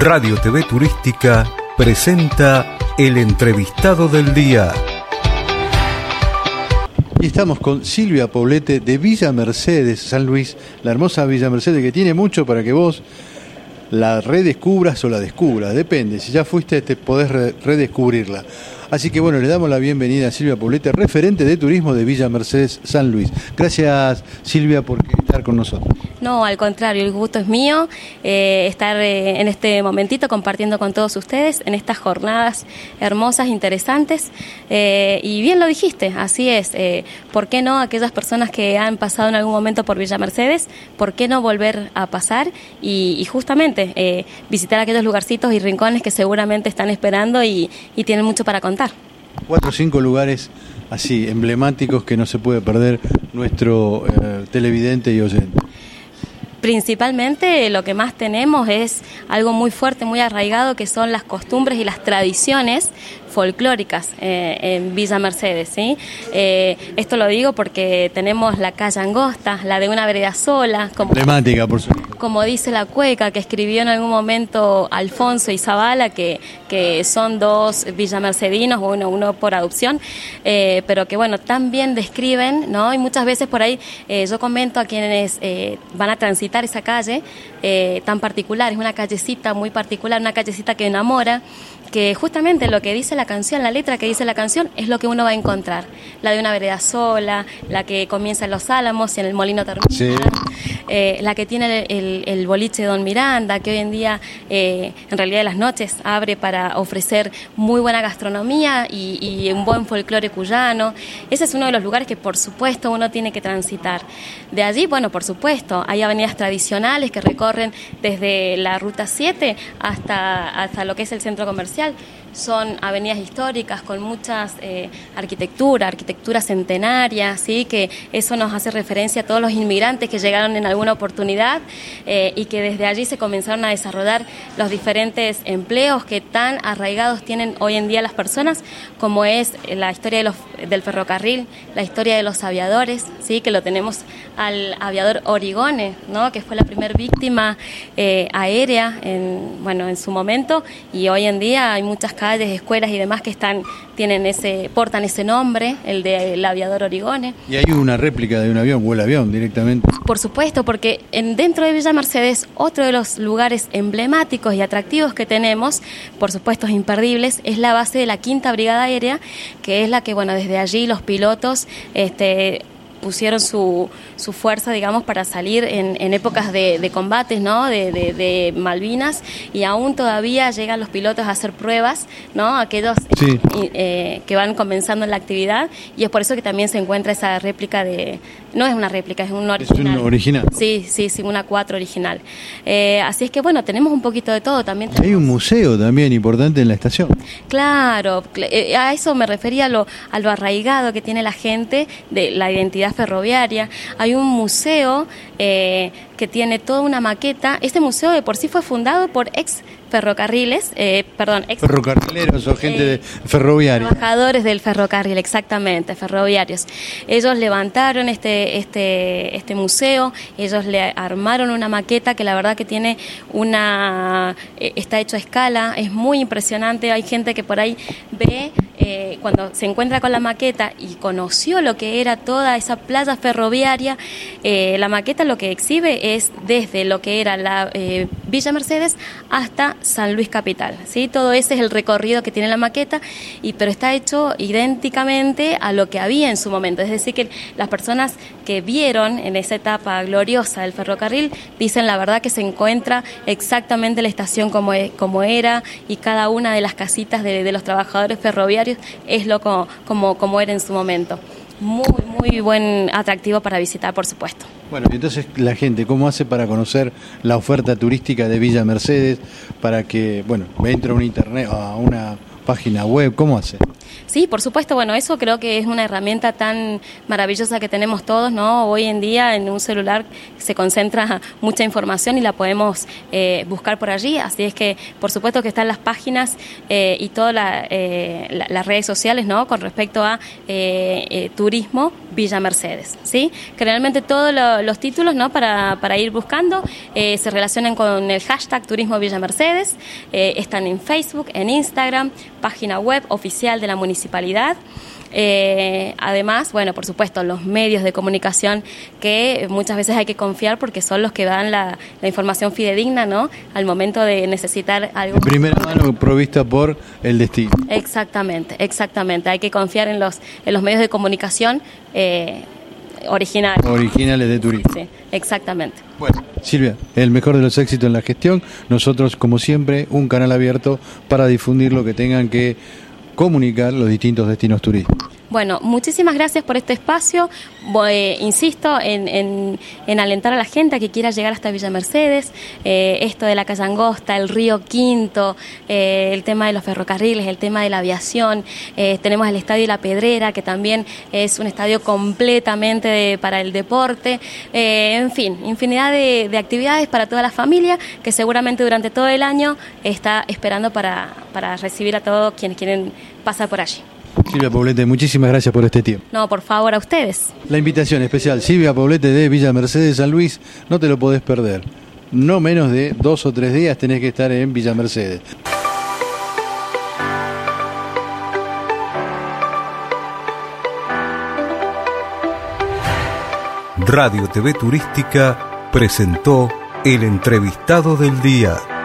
Radio TV Turística presenta el entrevistado del día. Y estamos con Silvia Poblete de Villa Mercedes, San Luis, la hermosa Villa Mercedes que tiene mucho para que vos la redescubras o la descubras, depende, si ya fuiste te podés redescubrirla. Así que bueno, le damos la bienvenida a Silvia Poblete, referente de turismo de Villa Mercedes San Luis. Gracias Silvia por estar con nosotros. No, al contrario, el gusto es mío eh, estar eh, en este momentito compartiendo con todos ustedes en estas jornadas hermosas, interesantes. Eh, y bien lo dijiste, así es. ¿Por qué no aquellas personas que han pasado en algún momento por Villa Mercedes, por qué no volver a pasar y, justamente visitar aquellos lugarcitos y rincones que seguramente están esperando y, tienen mucho para contar? Cuatro o cinco lugares así emblemáticos que no se puede perder nuestro televidente y oyente. Principalmente lo que más tenemos es algo muy fuerte, muy arraigado, que son las costumbres y las tradiciones folclóricas eh, en Villa Mercedes. ¿sí? Eh, esto lo digo porque tenemos la calle Angosta, la de una vereda sola. Como, por supuesto. Como dice la cueca, que escribió en algún momento Alfonso y Zavala, que, que son dos villamercedinos, uno, uno por adopción, eh, pero que bueno, también describen, ¿no? Y muchas veces por ahí yo comento a quienes van a transitar esa calle tan particular, es una callecita muy particular, una callecita que enamora, que justamente lo que dice la canción, la letra que dice la canción, es lo que uno va a encontrar. La de una vereda sola, la que comienza en Los Álamos y en el Molino termina, eh, la que tiene el, boliche Don Miranda, que hoy en día, eh, en realidad de las noches, abre para ofrecer muy buena gastronomía y, y un buen folclore cuyano. Ese es uno de los lugares que, por supuesto, uno tiene que transitar. De allí, bueno, por supuesto, hay avenidas tradicionales que recorren desde la Ruta 7 hasta, hasta lo que es el centro comercial son avenidas históricas con muchas eh, arquitectura, arquitectura centenaria, ¿sí? que eso nos hace referencia a todos los inmigrantes que llegaron en alguna oportunidad eh, y que desde allí se comenzaron a desarrollar los diferentes empleos que tan arraigados tienen hoy en día las personas, como es la historia de los, del ferrocarril, la historia de los aviadores, ¿sí? que lo tenemos al aviador Origone, ¿no? que fue la primera víctima eh, aérea en, bueno, en su momento y hoy en día hay muchas calles, escuelas y demás que están, tienen ese, portan ese nombre, el del aviador Origone. Y hay una réplica de un avión, o el avión directamente. Por supuesto, porque en, dentro de Villa Mercedes, otro de los lugares emblemáticos y atractivos que tenemos, por supuesto imperdibles, es la base de la Quinta Brigada Aérea, que es la que, bueno, desde allí los pilotos este, pusieron su, su fuerza, digamos, para salir en, en épocas de, de, combates, ¿no? De, de, Malvinas, y aún todavía llegan los pilotos a hacer pruebas, ¿no? Aquellos eh, que van comenzando en la actividad, y es por eso que también se encuentra esa réplica de... No es una réplica, es un original. Es un original. Sí, sí, sí, una 4 original. Eh, así es que, bueno, tenemos un poquito de todo también. Hay un museo también importante en la estación. Claro, eh, a eso me refería a lo, a lo arraigado que tiene la gente de la identidad ferroviaria, hay un museo eh, que tiene toda una maqueta. Este museo de por sí fue fundado por ex ferrocarriles, eh, perdón, ex ferrocarrileros o gente de ferroviaria. Trabajadores del ferrocarril, exactamente, ferroviarios. Ellos levantaron este, este, este museo, ellos le armaron una maqueta que la verdad que tiene una, eh, está hecho a escala, es muy impresionante. Hay gente que por ahí ve eh, cuando se encuentra con la maqueta y conoció lo que era toda esa playa ferroviaria, eh, la maqueta lo que exhibe es desde lo que era la eh, Villa Mercedes hasta San Luis Capital. ¿sí? Todo ese es el recorrido que tiene la maqueta, y, pero está hecho idénticamente a lo que había en su momento. Es decir, que las personas que vieron en esa etapa gloriosa del ferrocarril dicen la verdad que se encuentra exactamente la estación como, e, como era y cada una de las casitas de, de los trabajadores ferroviarios es lo como, como, era en su momento. Muy, muy buen atractivo para visitar, por supuesto. Bueno, y entonces la gente, ¿cómo hace para conocer la oferta turística de Villa Mercedes? Para que, bueno, entre a un internet, a una página web, ¿cómo hace? Sí, por supuesto, bueno, eso creo que es una herramienta tan maravillosa que tenemos todos, ¿no? Hoy en día en un celular se concentra mucha información y la podemos eh, buscar por allí, así es que por supuesto que están las páginas eh, y todas eh, las redes sociales, ¿no? Con respecto a turismo Villa Mercedes, ¿sí? Generalmente todos los títulos, ¿no? Para, para ir buscando se relacionan con el hashtag Turismo Villa Mercedes, están en Facebook, en Instagram, página web oficial de la municipalidad municipalidad. Eh, además, bueno, por supuesto, los medios de comunicación que muchas veces hay que confiar porque son los que dan la, información fidedigna, ¿no? Al momento de necesitar algo. Primera mano provista por el destino. Exactamente, exactamente. Hay que confiar en los, en los medios de comunicación eh, originales. Originales de turismo. Sí, exactamente. Bueno, Silvia, el mejor de los éxitos en la gestión. Nosotros, como siempre, un canal abierto para difundir lo que tengan que comunicar los distintos destinos turísticos. Bueno, muchísimas gracias por este espacio. insisto en, alentar a la gente a que quiera llegar hasta Villa Mercedes. Eh, esto de la calle Angosta, el río Quinto, eh, el tema de los ferrocarriles, el tema de la aviación. Eh, tenemos el Estadio La Pedrera, que también es un estadio completamente para el deporte. en fin, infinidad de, de, actividades para toda la familia que seguramente durante todo el año está esperando para recibir a todos quienes quieren pasar por allí. Silvia Poblete, muchísimas gracias por este tiempo. No, por favor, a ustedes. La invitación especial, Silvia Poblete de Villa Mercedes San Luis, no te lo podés perder. No menos de dos o tres días tenés que estar en Villa Mercedes. Radio TV Turística presentó el entrevistado del día.